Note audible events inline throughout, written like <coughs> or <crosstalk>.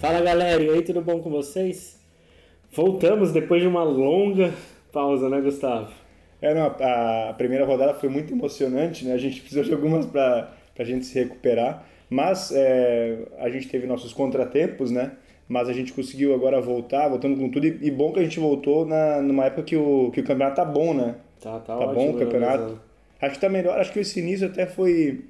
Fala galera, e aí, tudo bom com vocês? Voltamos depois de uma longa pausa, né, Gustavo? É, não, a, primeira rodada foi muito emocionante, né? A gente precisou de algumas para a gente se recuperar, mas é, a gente teve nossos contratempos, né? Mas a gente conseguiu agora voltar, voltando com tudo, e, e bom que a gente voltou na, numa época que o, que o campeonato tá bom, né? Tá, tá, Tá ótimo, bom o né, campeonato. Acho que tá melhor, acho que esse início até foi.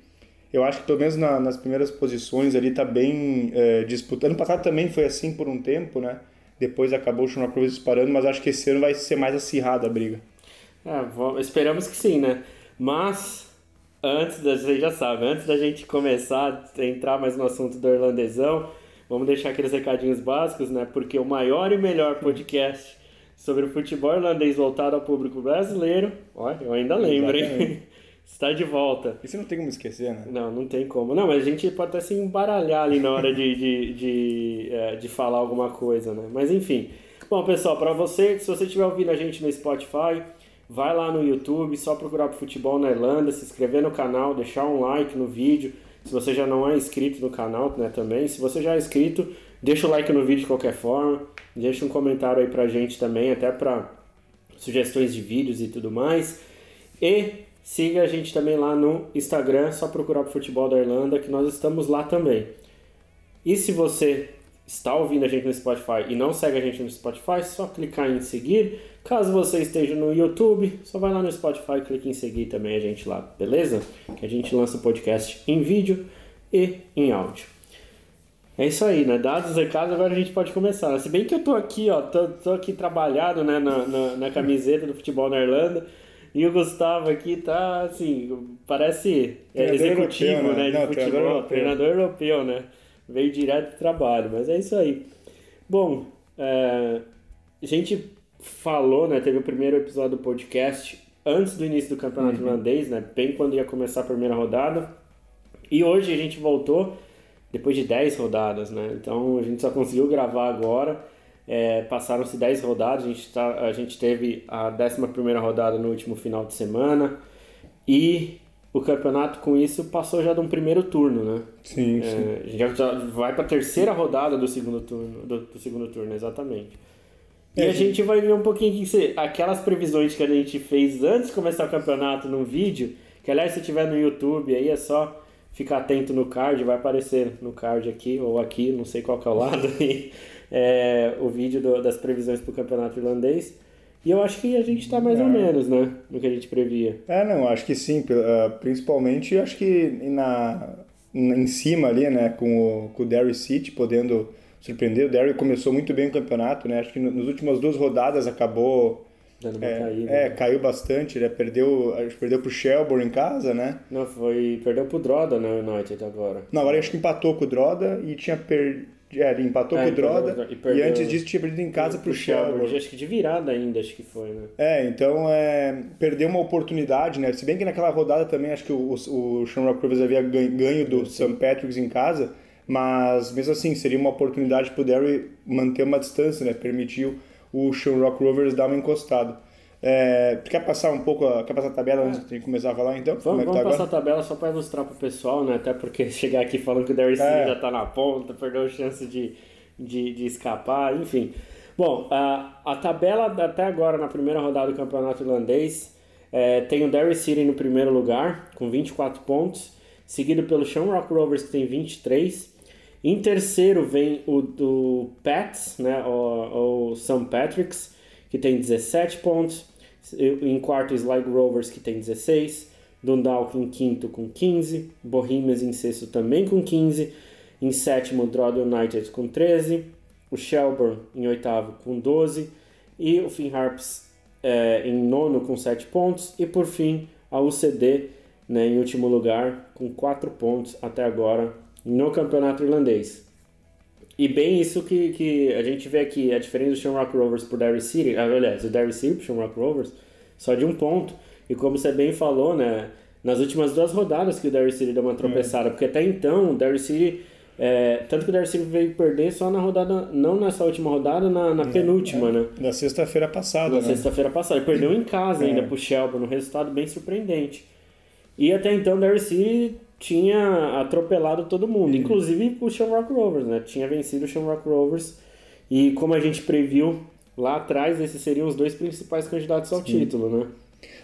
Eu acho que pelo menos na- nas primeiras posições ali tá bem é, disputado. Ano passado também foi assim por um tempo, né? Depois acabou o Schumacher Cruz disparando, mas acho que esse ano vai ser mais acirrada a briga. É, esperamos que sim, né? Mas, antes da, vocês já sabem, antes da gente começar a entrar mais no assunto do irlandesão, vamos deixar aqueles recadinhos básicos, né? Porque o maior e melhor podcast sobre o futebol irlandês voltado ao público brasileiro, olha, eu ainda lembro, hein? Está de volta. Isso não tem como esquecer, né? Não, não tem como. Não, mas a gente pode até se embaralhar ali na hora de, de, de, é, de falar alguma coisa, né? Mas enfim. Bom, pessoal, para você, se você estiver ouvindo a gente no Spotify, vai lá no YouTube, só procurar por Futebol na Irlanda, se inscrever no canal, deixar um like no vídeo. Se você já não é inscrito no canal, né, também. Se você já é inscrito, deixa o like no vídeo de qualquer forma. Deixa um comentário aí pra gente também, até pra sugestões de vídeos e tudo mais. E siga a gente também lá no Instagram, só procurar por Futebol da Irlanda, que nós estamos lá também. E se você está ouvindo a gente no Spotify e não segue a gente no Spotify, só clicar em seguir. Caso você esteja no YouTube, só vai lá no Spotify e clica em seguir também a gente lá, beleza? Que a gente lança o podcast em vídeo e em áudio. É isso aí, né? Dados os recados, agora a gente pode começar. Se bem que eu tô aqui, ó, tô, tô aqui trabalhado, né, na, na, na camiseta do futebol na Irlanda. <laughs> E o Gustavo aqui tá, assim, parece é, Treinador executivo, europeu, né, né? de Não, futebol. treinador europeu. treinador europeu, né? Veio direto do trabalho, mas é isso aí. Bom, é, a gente falou, né? Teve o primeiro episódio do podcast antes do início do campeonato Uhum. irlandês, né? Bem quando ia começar a primeira rodada. E hoje a gente voltou depois de 10 rodadas, né? Então a gente só conseguiu gravar agora. É, Passaram-se 10 rodadas, a gente, tá, a gente teve a 11 rodada no último final de semana. E o campeonato com isso passou já de um primeiro turno, né? Sim, sim. É, já, já vai para a terceira rodada do segundo turno, do, do segundo turno, exatamente. E É, a gente vai ver um pouquinho que aquelas previsões que a gente fez antes de começar o campeonato num vídeo, que aliás se tiver no YouTube aí é só ficar atento no card, vai aparecer no card aqui ou aqui, não sei qual que é o lado aí, <laughs> é, o vídeo do- das previsões para o campeonato irlandês. E eu acho que a gente está mais ou É. menos, né, no que a gente previa. É, não, acho que sim. ah, Principalmente, acho que na, em cima ali, né, com o, com o Derry City podendo surpreender. O Derry começou muito bem o campeonato, né? Acho que no- nas últimas duas rodadas acabou... Dando uma É, caída. é, caiu bastante, né? Perdeu, acho que perdeu pro Shelbourne em casa, né? Não, foi. Perdeu pro Droda na United agora. Não, agora acho que empatou com o Droda e tinha perdido... É, ele empatou É, com o empatou com o Droda e e, perdeu- antes disso tinha perdido em casa pro Shelbourne. Acho que de virada ainda, acho que foi, né? É, então é, perdeu uma oportunidade, né? Se bem que naquela rodada também acho que o, o, o Shamrock Rovers havia ganho, ganho do St. Patrick's em casa, mas mesmo assim seria uma oportunidade para o Derry manter uma distância, né? Permitiu o Shamrock Rovers dar uma encostada. É, quer passar um pouco, a, quer passar a tabela antes de começar a falar então? Vamos, é que vamos tá passar agora? a tabela só para ilustrar pro pessoal, né? Até porque <laughs> chegar aqui falando que o Derry City É. já tá na ponta, perdeu a chance de, de, de escapar, enfim. Bom, a, a tabela até agora na primeira rodada do campeonato irlandês é, tem o Derry City no primeiro lugar, com 24 pontos, seguido pelo Shamrock Rovers, que tem 23. Em terceiro vem o do Pats, né, o, o St. Patrick's, que tem 17 pontos. Em quarto, Sligo Rovers, que tem 16. Dundalk em quinto com 15. Bohemians em sexto também com 15. Em sétimo, Drogheda United com 13. O Shelbourne em oitavo com 12. E o Finn Harps é, em nono com 7 pontos. E por fim, a UCD né, em último lugar com 4 pontos até agora no campeonato irlandês. E bem isso que, que a gente vê aqui, a diferença do Shamrock Rovers por Derry City, ah, aliás, o Derry City pro Shamrock Rovers, só de um ponto. E como você bem falou, né, nas últimas duas rodadas que o Derry City deu uma tropeçada, porque até então o Derry City, é, tanto que o Derry City veio perder só na rodada, não nessa última rodada, na, na penúltima, né? Da sexta-feira passada, Na né? sexta-feira passada. Ele perdeu em casa É. ainda pro Shelbourne, um resultado bem surpreendente. E até então o Derry City tinha atropelado todo mundo, uhum. inclusive o Shamrock Rovers, né? Tinha vencido o Shamrock Rovers e como a gente previu lá atrás, esses seriam os dois principais candidatos ao Sim. título, né?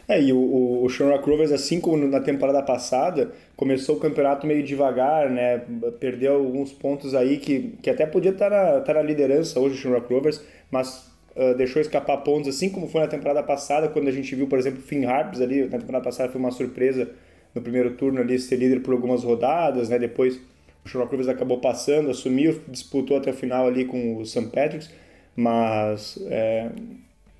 É, e o, o Shamrock Rovers, assim como na temporada passada, começou o campeonato meio devagar, né? Perdeu alguns pontos aí que, que até podia estar na, estar na liderança hoje o Shamrock Rovers, mas uh, deixou escapar pontos, assim como foi na temporada passada, quando a gente viu, por exemplo, o Finn Harps ali, na temporada passada foi uma surpresa no primeiro turno ali ser líder por algumas rodadas, né? Depois o Rovers acabou passando, assumiu, disputou até o final ali com o St. Patrick's, mas é,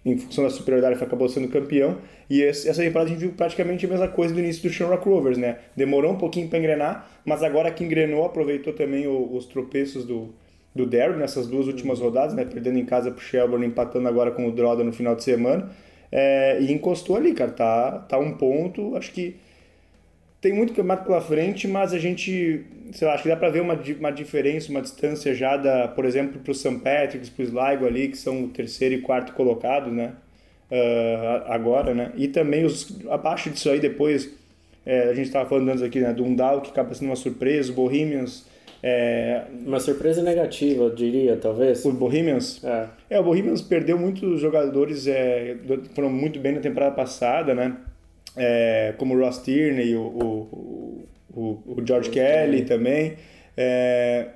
em função da superioridade acabou sendo campeão. E essa temporada a gente viu praticamente a mesma coisa do início do Shamrock Rovers, né? Demorou um pouquinho para engrenar, mas agora que engrenou, aproveitou também os tropeços do, do Derry nessas duas últimas rodadas, né? Perdendo em casa pro Shelburne, empatando agora com o Droda no final de semana. É, e encostou ali, cara. Tá, tá um ponto, acho que tem muito campeonato pela frente, mas a gente, sei lá, acho que dá para ver uma, uma diferença, uma distância já da, por exemplo, para o St. Patrick's, para o Sligo ali, que são o terceiro e quarto colocados, né? Uh, agora, né? E também os abaixo disso aí depois, é, a gente estava falando antes aqui, né? Do Undal, que acaba sendo uma surpresa, o Bohemians... É... Uma surpresa negativa, eu diria, talvez. O Bohemians? É. é, o Bohemians perdeu muitos jogadores, é, foram muito bem na temporada passada, né? É, como o Ross Tierney, o, o, o, o George Kelly também. É,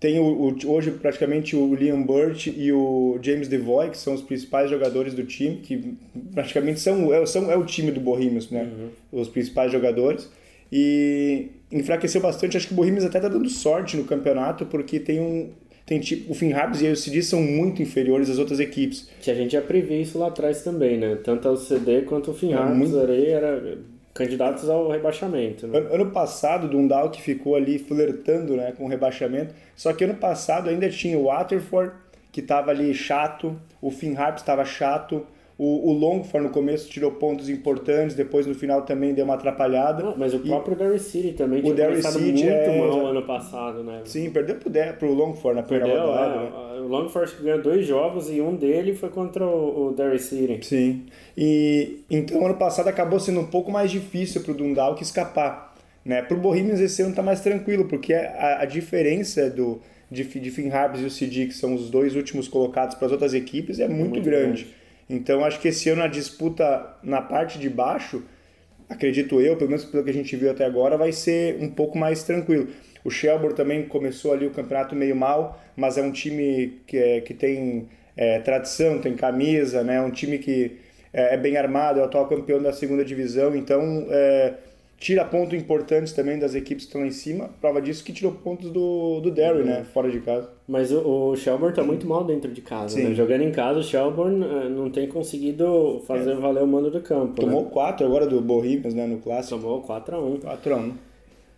tem o, o, hoje praticamente o Liam Burt e o James Devoy, que são os principais jogadores do time, que praticamente são, é, são, é o time do Bohemians, né? Uhum. Os principais jogadores. E enfraqueceu bastante. Acho que o Bohemians até está dando sorte no campeonato, porque tem um, tem tipo, o Finn Harps e o CD são muito inferiores às outras equipes. Que a gente já previa isso lá atrás também, né? Tanto o CD quanto o Finn Harps é, muito... era candidatos ao rebaixamento. Né? Ano, passado, o Dundalk ficou ali flertando né, com o rebaixamento, só que ano passado ainda tinha o Waterford, que estava ali chato, o Finn Harps estava chato, o, o Longford no começo tirou pontos importantes, depois no final também deu uma atrapalhada. Não, mas o próprio Derry City também tinha Derry City muito é... mal ano passado, né? Sim, perdeu pro, Der, pro Longford na primeira perdeu, rodada. É, né? O Longford ganhou dois jogos e um dele foi contra o, o Derry City. Sim. E então ano passado acabou sendo um pouco mais difícil pro Dundalk escapar. Né? Pro Bohemians esse ano tá mais tranquilo, porque a, a diferença do de, de Finn Harps e o CD, que são os dois últimos colocados para as outras equipes, é muito, muito grande. grande. Então acho que esse ano a disputa na parte de baixo, acredito eu, pelo menos pelo que a gente viu até agora, vai ser um pouco mais tranquilo. O Shelbourne também começou ali o campeonato meio mal, mas é um time que, é, que tem é, tradição, tem camisa, né? É um time que é, é, bem armado, é o atual campeão da segunda divisão, então é, tira pontos importantes também das equipes que estão lá em cima. Prova disso que tirou pontos do, do Derry, né? Fora de casa. Mas o, o Shelburne tá muito mal dentro de casa, né? Jogando em casa, o Shelburne uh, não tem conseguido fazer é. valer o mando do campo. Tomou né? 4 agora do Bohemians, né? No clássico. Tomou 4x1. 4x1.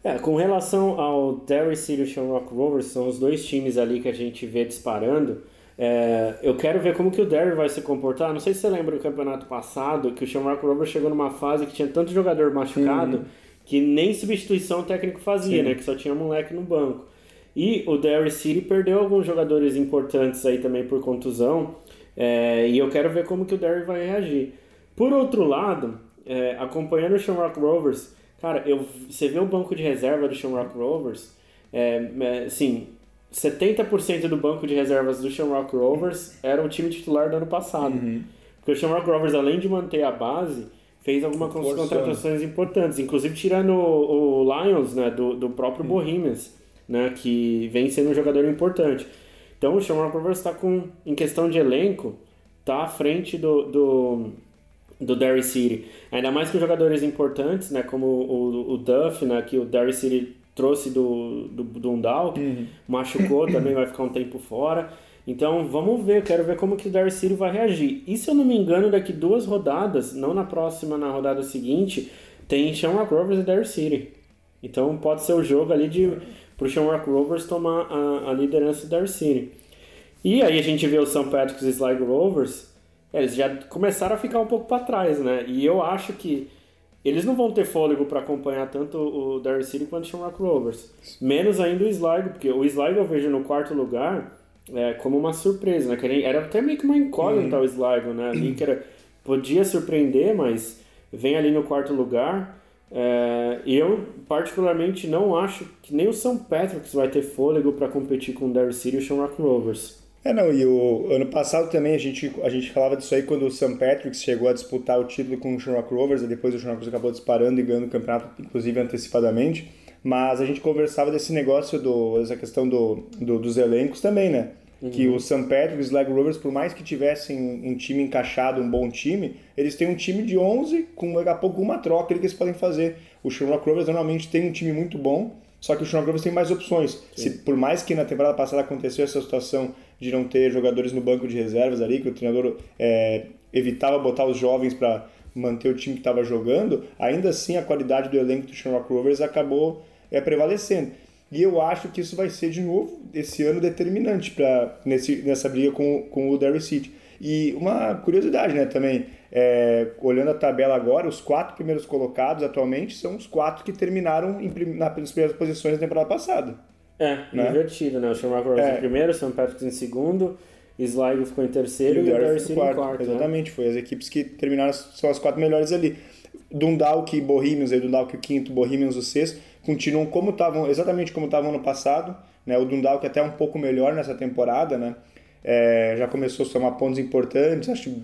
É, com relação ao Derry City e o Shamrock Rovers, são os dois times ali que a gente vê disparando. É, eu quero ver como que o Derry vai se comportar. Não sei se você lembra do campeonato passado, que o Shamrock Rovers chegou numa fase que tinha tanto jogador machucado uhum. que nem substituição o técnico fazia, Sim. né? Que só tinha moleque no banco. E o Derry City perdeu alguns jogadores importantes aí também por contusão. É, e eu quero ver como que o Derry vai reagir. Por outro lado, é, acompanhando o Shamrock Rovers, cara, eu, você vê o banco de reserva do Shamrock Rovers, é, é assim, 70% do banco de reservas do Shamrock Rovers era o time titular do ano passado. Uhum. Porque o Shamrock Rovers, além de manter a base, fez algumas contratações importantes, inclusive tirando o, o Lions né, do, do próprio uhum. Bohemians, né, que vem sendo um jogador importante. Então o Shamrock Rovers está com, em questão de elenco, tá à frente do, do, do Derry City. Ainda mais com jogadores importantes, né, como o, o Duff, né, que o Derry City trouxe do, do, Undal, uhum. machucou, <coughs> também vai ficar um tempo fora. Então vamos ver, quero ver como que o City vai reagir. E se eu não me engano, daqui duas rodadas, não na próxima, na rodada seguinte, tem Shamrock Rovers e City. Então pode ser o jogo ali de pro Shamrock Rovers tomar a, a liderança do City. E aí a gente vê o St. Patrick's e Sligo Rovers, eles já começaram a ficar um pouco para trás, né? E eu acho que eles não vão ter fôlego para acompanhar tanto o Derry City quanto o Shamrock Rovers. Menos ainda o Sligo, porque o Sligo eu vejo no quarto lugar é, como uma surpresa, né? Que era até meio que uma incógnita uhum. o Sligo, né? Ali que era, podia surpreender, mas vem ali no quarto lugar. É, eu, particularmente, não acho que nem o São Patrick's vai ter fôlego para competir com o Derry City e o Shamrock Rovers. É, não, e o ano passado também a gente, a gente falava disso aí quando o St. Patrick's chegou a disputar o título com o Shamrock Rovers, e depois o Shamrock acabou disparando e ganhando o campeonato, inclusive antecipadamente. Mas a gente conversava desse negócio, do, essa questão do, do dos elencos também, né? Uhum. Que o St. Patrick's e o Slag Rovers, por mais que tivessem um time encaixado, um bom time, eles têm um time de 11 com daqui a pouco uma troca que eles podem fazer. O Shamrock Rovers normalmente tem um time muito bom, só que o Shamrock Rovers tem mais opções. Se, por mais que na temporada passada aconteceu essa situação de não ter jogadores no banco de reservas ali, que o treinador é, evitava botar os jovens para manter o time que estava jogando, ainda assim a qualidade do elenco do Shamrock Rovers acabou é, prevalecendo. E eu acho que isso vai ser de novo esse ano determinante para nessa briga com, com o Derry City. E uma curiosidade, né, também, é, olhando a tabela agora, os quatro primeiros colocados atualmente são os quatro que terminaram em, nas primeiras posições da temporada passada. É, né? invertido, né? O Shamrock Rovers é. em primeiro, o St. Patrick's em segundo, Sligo ficou em terceiro e, e o Derry em quarto. Né? Exatamente, né? foi as equipes que terminaram, são as quatro melhores ali. Dundalk e Bohemians, aí Dundalk o quinto, Bohemians o sexto, continuam como estavam, exatamente como estavam no passado, né? O Dundalk até um pouco melhor nessa temporada, né? É, já começou a somar pontos importantes, acho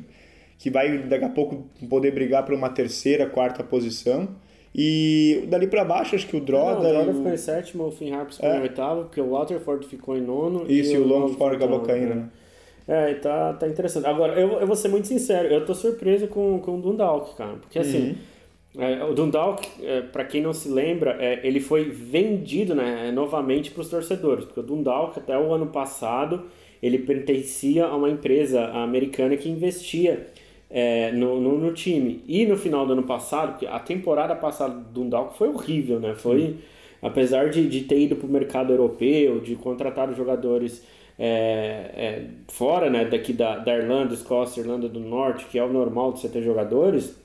que vai daqui a pouco poder brigar por uma terceira, quarta posição. E dali para baixo, acho que o Droda. Não, o Droda ficou em sétimo, o Finn Harps ficou é. em oitavo, porque o Waterford ficou em nono. Isso, e, o Longford acabou caindo, né? É, tá, tá interessante. Agora, eu, eu vou ser muito sincero, eu tô surpreso com, com o Dundalk, cara. Porque assim, uhum. é, o Dundalk, é, para quem não se lembra, é, ele foi vendido né, novamente para os torcedores. Porque o Dundalk, até o ano passado, ele pertencia a uma empresa americana que investia é, no, no, no, time. E no final do ano passado, porque a temporada passada do Dundalk foi horrível, né? Foi, apesar de, de ter ido para o mercado europeu, de contratar jogadores é, é, fora né, daqui da, da Irlanda, Escócia, Irlanda do Norte, que é o normal de você ter jogadores,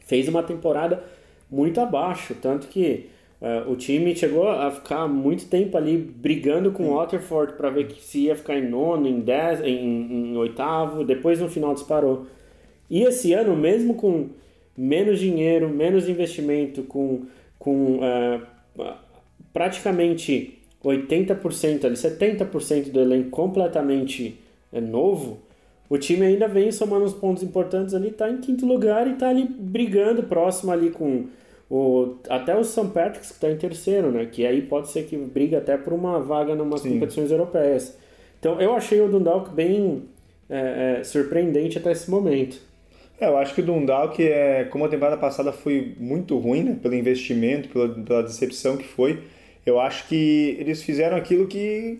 fez uma temporada muito abaixo, tanto que é, o time chegou a ficar muito tempo ali brigando com o Waterford para ver se ia ficar em nono, em, dez, em, em oitavo, depois no final disparou. E esse ano, mesmo com menos dinheiro, menos investimento, com, com uh, praticamente 80%, ali, 70% do elenco completamente uh, novo, o time ainda vem somando uns pontos importantes ali, está em quinto lugar e está ali brigando próximo ali com o, até o St. Patrick's que está em terceiro, né? Que aí pode ser que briga até por uma vaga em umas competições europeias. Então eu achei o Dundalk bem é, é, surpreendente até esse momento. É, eu acho que o Dundalk, é, como a temporada passada foi muito ruim, né, pelo investimento, pela, pela decepção que foi, eu acho que eles fizeram aquilo que,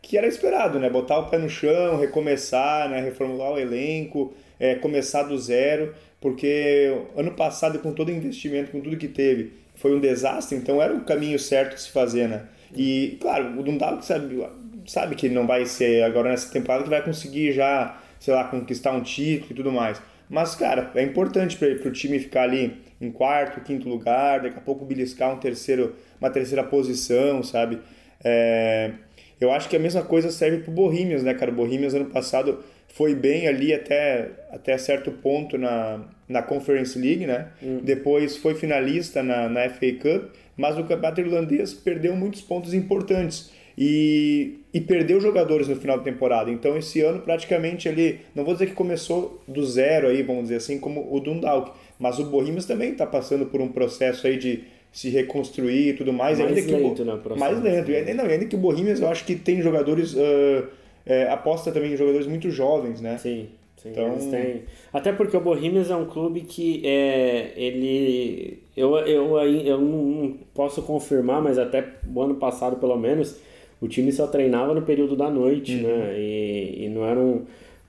que era esperado, né? Botar o pé no chão, recomeçar, né? reformular o elenco, é, começar do zero, porque ano passado, com todo o investimento, com tudo que teve, foi um desastre, então era o caminho certo de se fazer, né? E, claro, o Dundalk sabe, sabe que não vai ser agora nessa temporada que vai conseguir já, sei lá, conquistar um título e tudo mais. Mas, cara, é importante para o time ficar ali em quarto, quinto lugar, daqui a pouco beliscar um terceiro, uma terceira posição, sabe? É, eu acho que a mesma coisa serve para o Bohemians, né, cara? O Bohemians ano passado foi bem ali até, até certo ponto na, na Conference League, né? Hum. Depois foi finalista na, na FA Cup, mas o campeonato irlandês perdeu muitos pontos importantes e, e perdeu jogadores no final da temporada. Então esse ano praticamente ele, não vou dizer que começou do zero aí, vamos dizer assim, como o Dundalk, mas o Bohemians também está passando por um processo aí de se reconstruir e tudo mais. Mais ainda lento, que o, né, processo. Mais lento. E ainda, não, ainda que o Bohemians eu acho que tem jogadores, uh, é, aposta também em jogadores muito jovens, né? Sim. Sim, então... Têm... Até porque o Bohemians é um clube que é, ele eu, eu, eu não posso confirmar, mas até o ano passado pelo menos o time só treinava no período da noite, uhum. né? E, e não era um,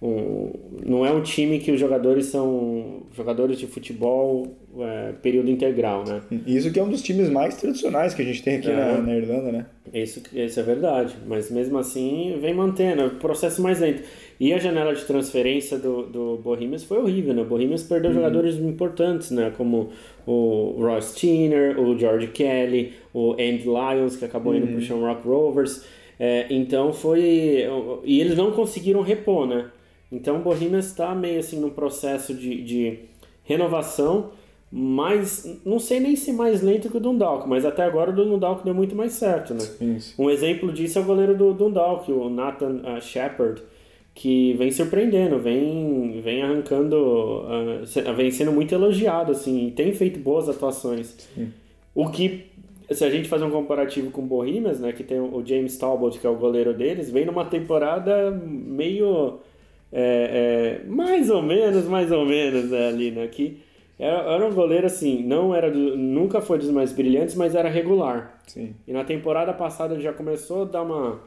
um, não é um time que os jogadores são jogadores de futebol é, período integral, né? Isso que é um dos times mais tradicionais que a gente tem aqui é. na, na, Irlanda, né? Isso, isso é verdade, mas mesmo assim vem mantendo, é processo mais lento. E a janela de transferência do, do Bohemians foi horrível, né? O Bohemians perdeu uhum. jogadores importantes, né? Como o Ross Tiner, o George Kelly, o Andy Lyons, que acabou indo uhum. para o Shamrock Rovers. É, então foi. E eles não conseguiram repor, né? Então o Bohemians está meio assim num processo de, de renovação, mais, não sei nem se mais lento que o Dundalk, mas até agora o Dundalk deu muito mais certo, né? Sim, sim. Um exemplo disso é o goleiro do Dundalk, o Nathan uh, Shepard, que vem surpreendendo, vem, vem arrancando, uh, vem sendo muito elogiado, assim, e tem feito boas atuações. Sim. O que, se a gente fazer um comparativo com o Bohemians, né, que tem o James Talbot, que é o goleiro deles, vem numa temporada meio... É, é, mais ou menos, mais ou menos né, ali, né? Que era, era, um goleiro assim, não era do, nunca foi dos mais brilhantes, mas era regular. Sim. E na temporada passada ele já começou a dar uma,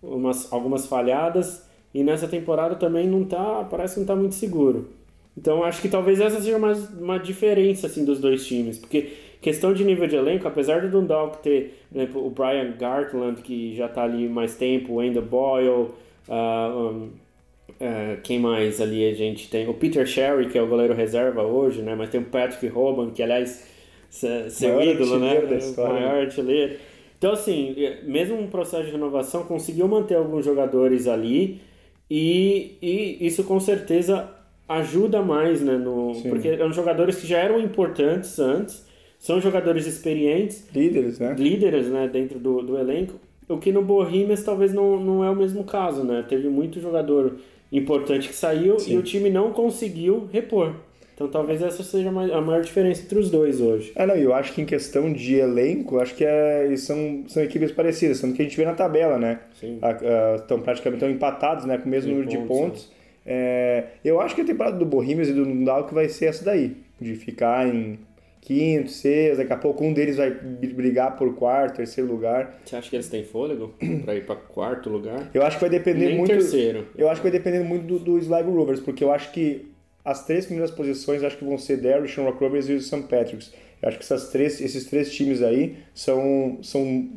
umas, algumas falhadas e nessa temporada também não tá, parece que não tá muito seguro. Então acho que talvez essa seja uma, uma diferença assim dos dois times, porque questão de nível de elenco, apesar do Dundalk ter, por exemplo, o Brian Gartland que já tá ali mais tempo, o Wendell Boyle, uh, um, uh, quem mais ali a gente tem? O Peter Sherry, que é o goleiro reserva hoje, né? Mas tem o Patrick Hoban, que aliás seu maior ídolo, né? Da história, maior artilheiro. Então assim, mesmo um processo de renovação conseguiu manter alguns jogadores ali e, e isso com certeza ajuda mais, né? No, porque eram jogadores que já eram importantes antes, são jogadores experientes. Líderes, né? Líderes, né? Dentro do, do elenco. O que no Bohemians talvez não, não é o mesmo caso, né? Teve muito jogador importante que saiu Sim. e o time não conseguiu repor. Então talvez essa seja a maior diferença entre os dois hoje. É, não, eu acho que em questão de elenco, acho que é, são, são equipes parecidas, tanto que a gente vê na tabela, né? Sim. Estão praticamente tão empatados, né? Com o mesmo número de pontos, pontos. É, eu acho que a temporada do Bohemians e do Dundalk vai ser essa daí, de ficar em quinto, sexto, daqui a pouco um deles vai brigar por quarto, terceiro lugar. Você acha que eles têm fôlego para ir para quarto lugar? Eu acho que vai depender Nem muito. terceiro. Eu acho que vai depender muito do, do Sligo Rovers, porque eu acho que as três primeiras posições acho que vão ser Derry, Shamrock Rovers e o St. Patrick's. Eu acho que essas três, esses três times aí são, são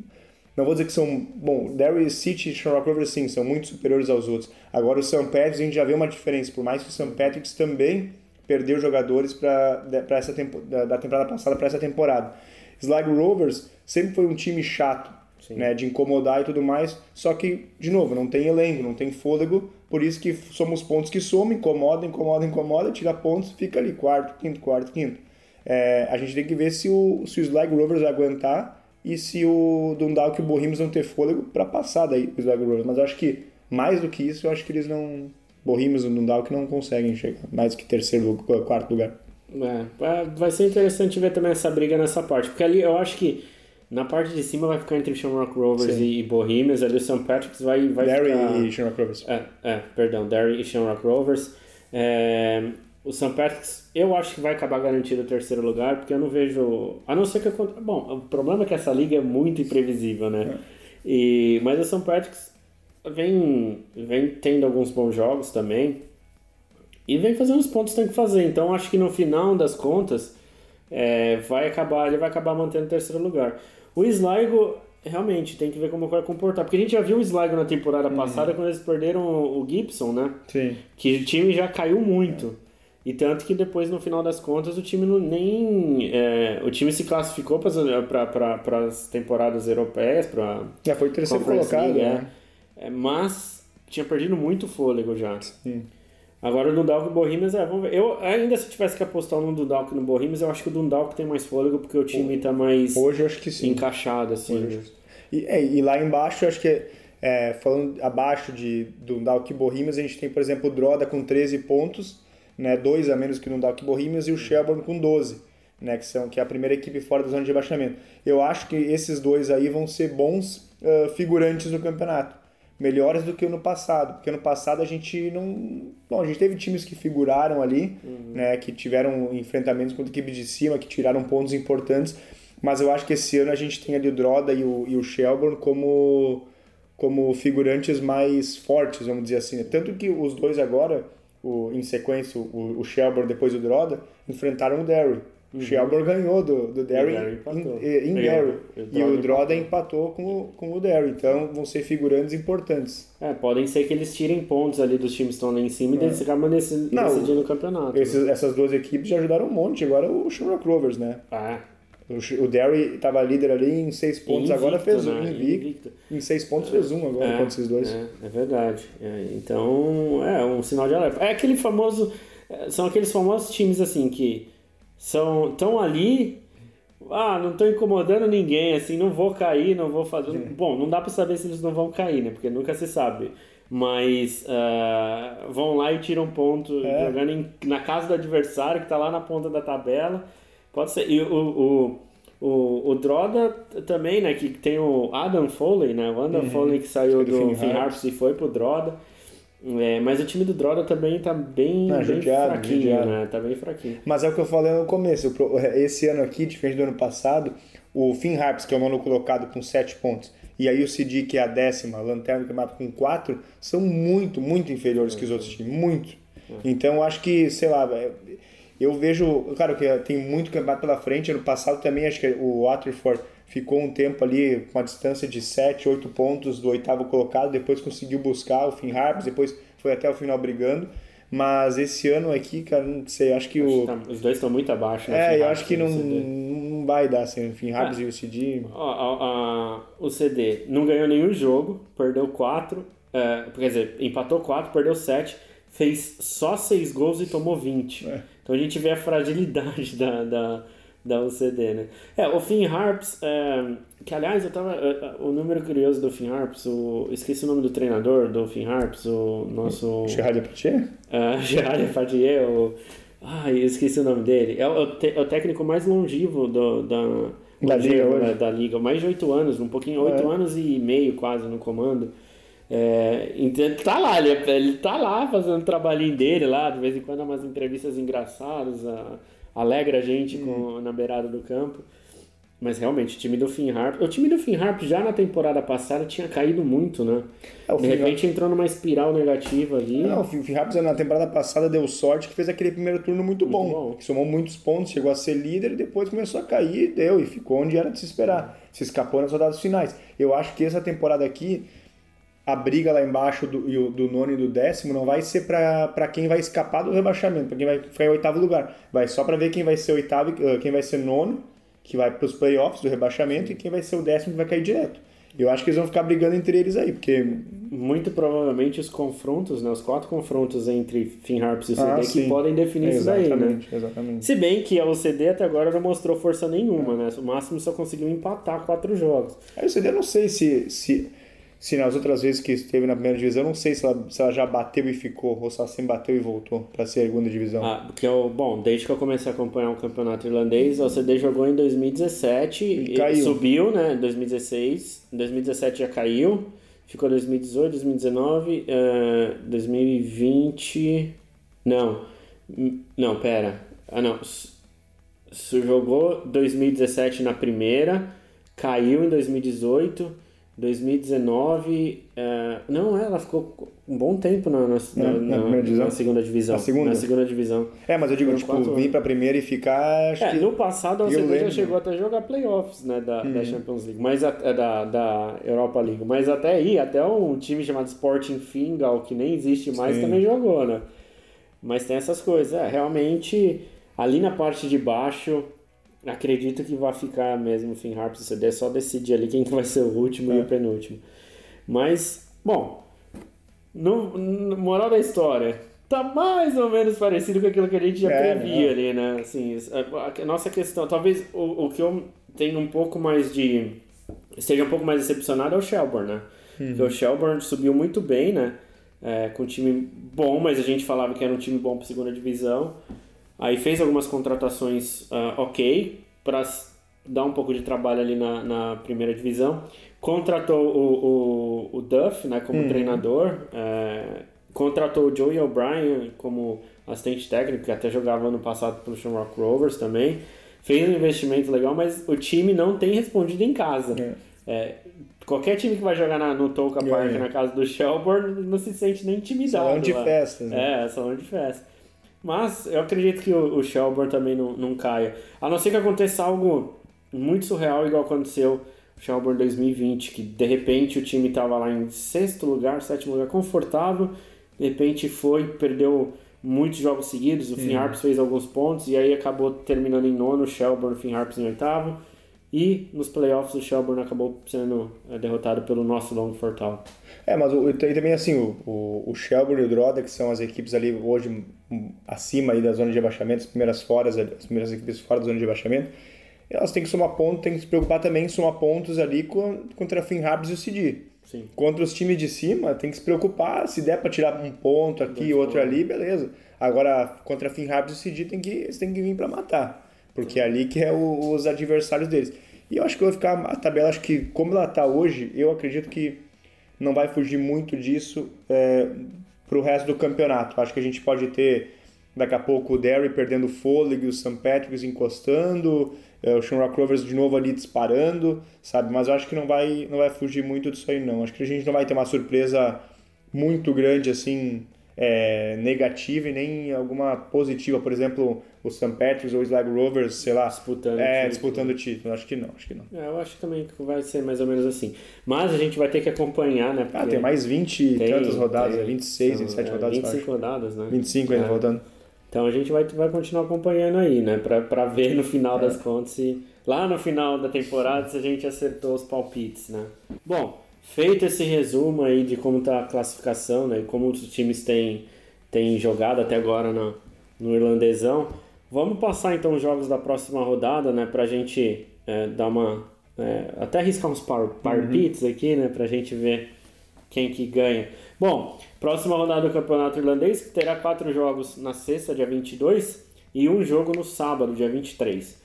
não vou dizer que são, bom, Derry City e Shamrock Rovers sim, são muito superiores aos outros. Agora o St. Patrick's a gente já vê uma diferença, por mais que o St. Patrick's também perdeu jogadores para essa tempo, da, da temporada passada para essa temporada. Sligo Rovers sempre foi um time chato, né, de incomodar e tudo mais, só que, de novo, não tem elenco, não tem fôlego, por isso que somos pontos que somam, incomoda, incomoda, incomoda, tira pontos, fica ali, quarto, quinto, quarto, quinto. É, a gente tem que ver se o, se o Sligo Rovers vai aguentar e se o Dundalk e o Bohemians vão ter fôlego para passar daí o Sligo Rovers. Mas eu acho que, mais do que isso, eu acho que eles não... Bohemians e o Dundalk não conseguem chegar mais do que terceiro, quarto lugar. É, vai ser interessante ver também essa briga nessa parte, porque ali eu acho que na parte de cima vai ficar entre Shamrock Rovers Sim. e Bohemians, ali o St. Patrick's vai, vai Derry ficar... e Shamrock Rovers. É, é, perdão, Derry e Shamrock Rovers. É, o St. Patrick's, eu acho que vai acabar garantido o terceiro lugar, porque eu não vejo. A não ser que. aconte- Bom, o problema é que essa liga é muito imprevisível, né? E, mas o St. Patrick's vem, vem tendo alguns bons jogos também. E vem fazendo os pontos que tem que fazer. Então acho que no final das contas é, vai acabar, ele vai acabar mantendo o terceiro lugar. O Sligo realmente tem que ver como vai comportar. Porque a gente já viu o Sligo na temporada passada quando eles perderam o Gibson, né? Sim. que o time já caiu muito. E tanto que depois, no final das contas, o time não, nem. é, o time se classificou para as temporadas europeias, para Já foi terceiro colocado, League, né? é. É, mas tinha perdido muito fôlego já. Sim. Agora o Dundalk e o Bohemians, é, vamos ver. Eu, ainda se tivesse que apostar no Dundalk e no Bohemians, eu acho que o Dundalk tem mais fôlego porque o time tá mais Hoje acho que sim. encaixado, assim. Sim. E, é, e lá embaixo, eu acho que, é, falando abaixo de Dundalk e Bohemians, a gente tem, por exemplo, o Droda com 13 pontos, né, dois a menos que o Dundalk e Bohemians, e o Shelburne com 12, né, que, são, que é a primeira equipe fora da zona de rebaixamento. Eu acho que esses dois aí vão ser bons ah, figurantes no campeonato. Melhores do que o no passado, porque no passado a gente não. Bom, a gente teve times que figuraram ali, né, que tiveram enfrentamentos contra equipes de cima, que tiraram pontos importantes, mas eu acho que esse ano a gente tem ali o Droda e o, e o Shelburne como, como figurantes mais fortes, vamos dizer assim. Tanto que os dois agora, o, em sequência, o, o Shelburne depois o Droda, enfrentaram o Derry. O Shelburne ganhou do, do Derry em. Derry. E o E o Droda empatou com, o- com o Derry. Então vão ser figurantes importantes. É, podem ser que eles tirem pontos ali dos times que estão lá em cima e eles acabam deci- Não, decidindo o campeonato. né? Esses- essas duas equipes já ajudaram um monte. Agora o Shamrock Rovers, né? Ah, O, o Derry estava líder ali em seis pontos, invicto, agora fez um. né? Invicto. Em seis pontos fez um agora contra esses dois. É, é verdade. É, então, é um sinal de alerta. É aquele famoso. é, São aqueles famosos times assim que são estão ali. Ah, não estou incomodando ninguém, assim, não vou cair, não vou fazer. Bom, não dá para saber se eles não vão cair, né? Porque nunca se sabe. Mas uh, vão lá e tiram ponto é. jogando em, na casa do adversário que está lá na ponta da tabela. Pode ser. E o, o, o, o Droda também, né? Que tem o Adam Foley, né? O Adam uhum. Foley que saiu do, do Finn Harps e foi pro Droda. É, mas o time do Droda também tá bem, bem judiado, fraquinho, judiado. né? Tá bem fraquinho. Mas é o que eu falei no começo. Esse ano aqui, diferente do ano passado, o Finn Harps, que é o nono colocado com 7 pontos, e aí o CD, que é a décima, lanterna do campeonato com 4, são muito, muito inferiores que os outros times. Muito. Então, eu acho que, sei lá, eu vejo, claro que tem muito campeonato pela frente. Ano passado também acho que o Waterford ficou um tempo ali com uma distância de 7, 8 pontos do oitavo colocado, depois conseguiu buscar o Finn Harps, depois foi até o final brigando. Mas esse ano aqui, cara, não sei, acho que acho o. Tá, os dois estão muito abaixo, né? É, eu acho que não, não vai dar assim, o Finn Harps ah, e o CD. o CD não ganhou nenhum jogo, perdeu 4, é, quer dizer, empatou 4, perdeu 7, fez só 6 gols e tomou 20. É. Então a gente vê a fragilidade <laughs> da, da, da UCD, né? É, o Finn Harps, é, que aliás, eu tava, é, é, o número curioso do Finn Harps, o, esqueci o nome do treinador do Finn Harps, o nosso... Gerard Depardieu? Uh, <laughs> Gerard Depardieu, o, ai, eu esqueci o nome dele. É o, é te, é o técnico mais longevo do, da, da, liga, da, da, liga, mais de oito anos, um pouquinho, oito é. anos e meio quase no comando. É, então tá lá, ele, ele tá lá fazendo o trabalhinho dele lá, de vez em quando umas entrevistas engraçadas, a, alegra a gente com, hum. na beirada do campo. Mas realmente, o time do Finn Harp. O time do Finn Harp já na temporada passada tinha caído muito, né? É, de repente entrou numa espiral negativa ali. Não, o Finn Harp na temporada passada deu sorte que fez aquele primeiro turno muito, muito bom, bom. Que somou muitos pontos, chegou a ser líder e depois começou a cair, deu, e ficou onde era de se esperar. Se escapou nas rodadas finais. Eu acho que essa temporada aqui a briga lá embaixo do, do nono e do décimo não vai ser para quem vai escapar do rebaixamento, para quem vai ficar em oitavo lugar. Vai só para ver quem vai ser oitavo, quem vai ser nono, que vai para os playoffs do rebaixamento, e quem vai ser o décimo que vai cair direto. Eu acho que eles vão ficar brigando entre eles aí, porque. Muito provavelmente os confrontos, né? Os quatro confrontos entre Finn Harps e o CD ah, que podem definir isso daí, né? Exatamente. Se bem que o CD até agora não mostrou força nenhuma, é. né? O máximo só conseguiu empatar quatro jogos. Aí o CD eu não sei se. se se nas outras vezes que esteve na primeira divisão, não sei se ela, se ela já bateu e ficou, ou se ela sempre bateu e voltou para a segunda divisão. Ah, porque eu, bom, desde que eu comecei a acompanhar o campeonato irlandês, o CD jogou em 2017 e, caiu. subiu, né, em 2016, em 2017 já caiu, ficou 2018, 2019, uh, 2020, não, não, pera, ah não, jogou 2017 na primeira, caiu em 2018 2019. Uh, não, ela ficou um bom tempo na, na, na, na, na segunda divisão. Na segunda? Na segunda divisão. É, mas eu digo, tipo, vir pra primeira e ficar. Acho é, que... no passado a já chegou até jogar playoffs né, da, da uhum. Champions League, mas a, é, da, da Europa League. Mas até aí, até um time chamado Sporting Fingal, que nem existe mais, Sim. também jogou, né? Mas tem essas coisas. É, realmente, ali na parte de baixo acredito que vai ficar mesmo o Finn Harps CD, é só decidir ali quem que vai ser o último é. e o penúltimo. Mas, bom, no, no, moral da história, tá mais ou menos parecido com aquilo que a gente já é, previa ali, né? Assim, a, a, nossa questão, talvez o, o que eu tenho um pouco mais de. esteja um pouco mais decepcionado é o Shelburne, né? Uhum. Porque o Shelburne subiu muito bem, né? É, com um time bom, mas a gente falava que era um time bom para segunda divisão. Aí fez algumas contratações uh, ok para dar um pouco de trabalho ali na, na primeira divisão. Contratou o, o, o Duff né, como uhum. treinador. É, contratou o Joey O'Brien como assistente técnico, que até jogava ano passado pelo Shamrock Rovers também. Fez um investimento legal, mas o time não tem respondido em casa. É. É, qualquer time que vai jogar na, no Tolka Park, é. na casa do Shelburne, não se sente nem intimidado. Salão de festas. Né? É, salão de festa. Mas eu acredito que o, o Shelburne também não, não caia. A não ser que aconteça algo muito surreal, igual aconteceu o Shelburne 2020, que de repente o time estava lá em sexto lugar, sétimo lugar, confortável, de repente foi, perdeu muitos jogos seguidos, o Finn Harps fez alguns pontos e aí acabou terminando em nono, o Shelburne, o Finn Harps em oitavo. E nos playoffs o Shelburne acabou sendo é, derrotado pelo nosso Long Fortal. É, mas o, e também assim, o, o, o Shelburne e o Droda, que são as equipes ali hoje acima aí da zona de abaixamento, as primeiras, fora, as primeiras equipes fora da zona de abaixamento, elas têm que somar pontos, têm que se preocupar também em somar pontos ali contra a Finn Harps e o CD. Sim. Contra os times de cima, tem que se preocupar, se der para tirar um ponto aqui, outro ali, beleza. Agora, contra a Finn Harps e o CD, tem que, eles têm que vir para matar, porque é ali que é o, os adversários deles. E eu acho que vai ficar a tabela, acho que como ela está hoje, eu acredito que não vai fugir muito disso é, para o resto do campeonato. Acho que a gente pode ter daqui a pouco o Derry perdendo fôlego, o St. Patrick's encostando, é, o Shamrock Rovers de novo ali disparando, sabe? Mas eu acho que não vai, não vai fugir muito disso aí não. Acho que a gente não vai ter uma surpresa muito grande assim é, negativa e nem alguma positiva, por exemplo, o St. Patrick's ou o Slag Rovers, sei lá, disputando é, o título. disputando o título. Acho que não, acho que não. É, eu acho também que vai ser mais ou menos assim. Mas a gente vai ter que acompanhar, né? Ah, tem mais 20 e tantas rodadas, tem- 26, são, 27 é, rodadas, eu 25 acho. rodadas, né? 25 ainda É. voltando. Então a gente vai, vai continuar acompanhando aí, né? Pra, pra ver no final É. das contas se. Lá no final da temporada se a gente acertou os palpites, né? Bom, feito esse resumo aí de como tá a classificação, né? E como os times têm, têm jogado até agora no, no irlandesão. Vamos passar então os jogos da próxima rodada, né? Pra gente é, dar uma. é, até arriscar uns par, palpites aqui, né? Pra gente ver quem que ganha. Bom, próxima rodada do Campeonato Irlandês, que terá quatro jogos na sexta, dia 22, e um jogo no sábado, dia 23.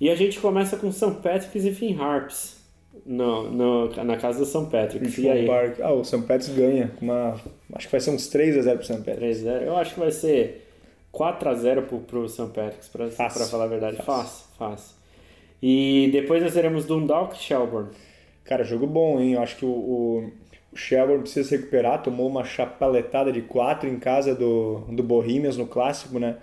E a gente começa com St. Patrick's e Finn Harps, no, no, na casa do St. Patrick's. E aí? Park. Ah, o St. Pat's ganha. Uma, acho que vai ser uns 3 a 0 pro St. Pat's. 3x0. Eu acho que vai ser 4x0 pro, pro St. Patrick's, pra, Fácil. pra falar a verdade. Fácil. Fácil, fácil. E depois nós teremos Dundalk e Shelbourne. Cara, jogo bom, hein? Eu acho que o, o, o Shelburne precisa se recuperar. Tomou uma chapaletada de 4 em casa do, do Bohemians no clássico, né?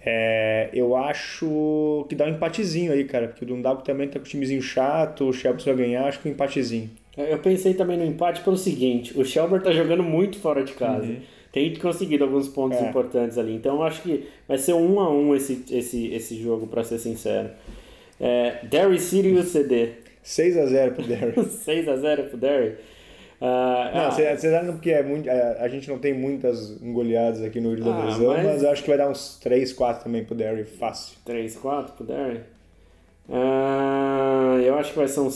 É, eu acho que dá um empatezinho aí, cara. Porque o Dundalk também tá com o timezinho chato. O Shelburne vai ganhar, acho que um empatezinho. Eu pensei também no empate pelo seguinte: o Shelbourne tá jogando muito fora de casa. Tem conseguido alguns pontos. É. importantes ali. Então eu acho que vai ser um a um esse, esse, esse jogo, pra ser sincero. É, Derry City e o CD. 6 a 0 pro Derry. <laughs> 6x0 pro Derry. Ah, Não, ah, vocês sabem porque é muito, a, a gente não tem muitas goleadas aqui no Irlandesão, Ah, mas- mas... eu acho que vai dar uns 3, 4 também pro Derry, fácil. 3x4 pro Derry. Ah, eu acho que vai ser uns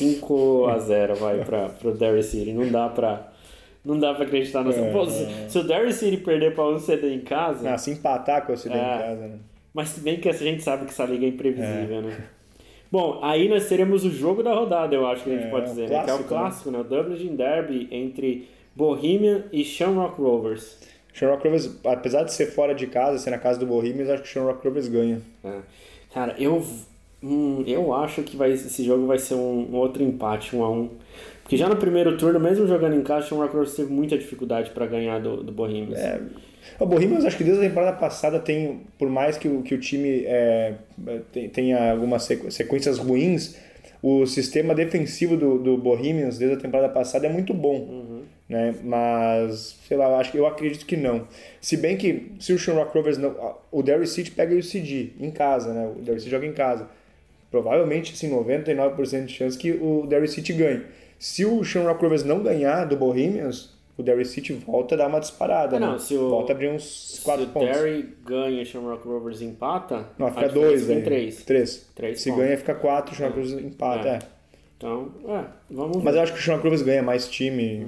5x0 vai pra, pro Derry City. Não dá pra. Não dá pra acreditar nessa. É, Pô, se, se o Derry City perder pra um CD em casa. Ah, se empatar com o CD É. em casa, né? Mas se bem que a gente sabe que essa liga é imprevisível, né? Bom, aí nós teremos o jogo da rodada, eu acho que a gente É, pode dizer, né? Que é o clássico, né? clássico, né? O Dublin Derby entre Bohemian e Shamrock Rovers. Shamrock Rovers, apesar de ser fora de casa, ser na casa do Bohemians, acho que o Shamrock Rovers ganha. É. Cara, eu, hum, eu acho que vai, esse jogo vai ser um, um outro empate, um a um. Porque já no primeiro turno, mesmo jogando em casa, o Shamrock Rovers teve muita dificuldade para ganhar do, do Bohemians. É, o Bohemians, acho que desde a temporada passada tem, por mais que o, que o time é, tenha algumas sequ- sequências ruins, o sistema defensivo do, do Bohemians desde a temporada passada é muito bom. Né? Mas, sei lá, acho, que- eu acredito que não. Se bem que se o Shamrock Rovers não. O Derry City pega o CD em casa, né? O Derry City joga em casa. Provavelmente, assim, 99% de chance que o Derry City ganhe. Se o Shamrock Rovers não ganhar do Bohemians, o Derry City volta a dar uma disparada, Ah, não, né? se o- Volta a abrir uns 4 Se o pontos. Derry ganha e o Shamrock Rovers empata, Não, fica diferença 2 fica em aí. 3. 3. Três Se pontos. ganha, fica 4, o Shamrock Rovers empata, É. é. Então, é, vamos Mas ver. eu acho que o Shamrock Rovers ganha mais time.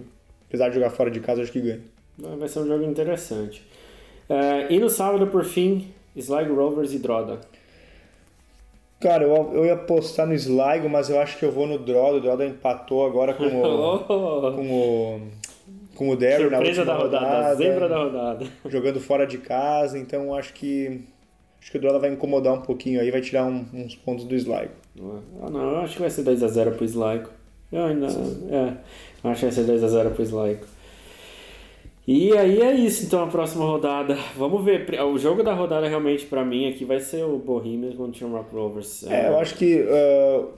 Apesar de jogar fora de casa, acho que ganha. Vai ser um jogo interessante. É, e no sábado, por fim, Sligo Rovers e Droda. Cara, eu, eu ia apostar no Sligo, mas eu acho que eu vou no Droda. O Droda empatou agora com o, <laughs> com o, com o Derry na última da rodada, rodada. zebra da rodada. <laughs> Jogando fora de casa, então acho que acho que o Droda vai incomodar um pouquinho aí, vai tirar um- uns pontos do Sligo. Ah, não, eu acho que vai ser 2x0 pro Sligo. Eu ainda. É, acho que vai ser 2x0 pro Sligo. E aí é isso, então, a próxima rodada. Vamos ver. O jogo da rodada realmente pra mim aqui vai ser o Bohemians contra o Shamrock Rovers. É, eu acho que uh,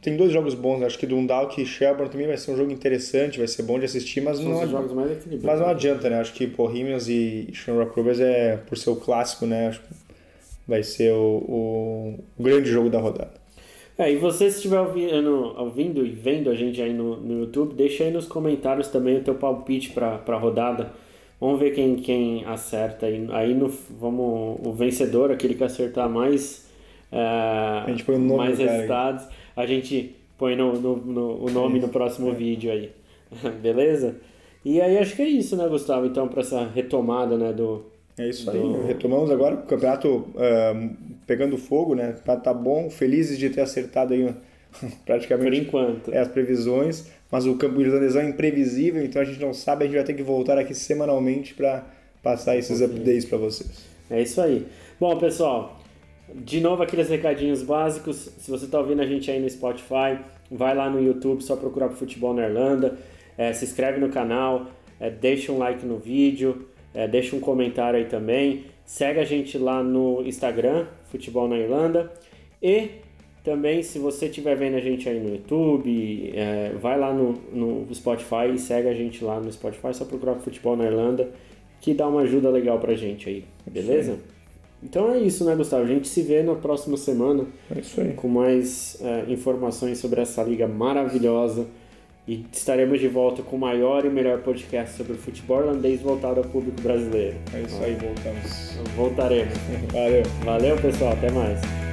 tem dois jogos bons, né? acho que Dundalk e Shelburne também vai ser um jogo interessante, vai ser bom de assistir, mas São não, os jogos mais mas não adianta, né? Acho que Bohemians e Shamrock Rovers é, por ser o clássico, né? Acho que vai ser o, o grande jogo da rodada. É, e você se estiver ouvindo, ouvindo e vendo a gente aí no, no YouTube, deixa aí nos comentários também o teu palpite para a rodada. Vamos ver quem, quem acerta aí. Aí no, vamos, o vencedor, aquele que acertar mais, uh, a gente põe o nome mais resultados, a gente põe no, no, no o nome no próximo é. vídeo aí. <laughs> Beleza? E aí acho que é isso, né, Gustavo? Então, para essa retomada né, do, é isso aí. Retomamos agora o campeonato uh, pegando fogo, né? Tá, tá bom, felizes de ter acertado aí <laughs> praticamente Por enquanto. É, as previsões, mas o campo irlandesão é imprevisível, então a gente não sabe, a gente vai ter que voltar aqui semanalmente para passar esses updates para vocês. É isso aí. Bom, pessoal, de novo aqueles recadinhos básicos. Se você está ouvindo a gente aí no Spotify, vai lá no YouTube, só procurar por Futebol na Irlanda, é, se inscreve no canal, é, deixa um like no vídeo, é, deixa um comentário aí também. Segue a gente lá no Instagram, Futebol na Irlanda. E também, se você estiver vendo a gente aí no YouTube, é, vai lá no, no Spotify e segue a gente lá no Spotify, só procurar Futebol na Irlanda, que dá uma ajuda legal pra gente aí, beleza? Sim. Então é isso, né, Gustavo? A gente se vê na próxima semana é com mais é, informações sobre essa liga maravilhosa e estaremos de volta com o maior e melhor podcast sobre futebol irlandês voltado ao público brasileiro. É isso aí, voltamos. Voltaremos. <laughs> Valeu. Valeu, pessoal. Até mais.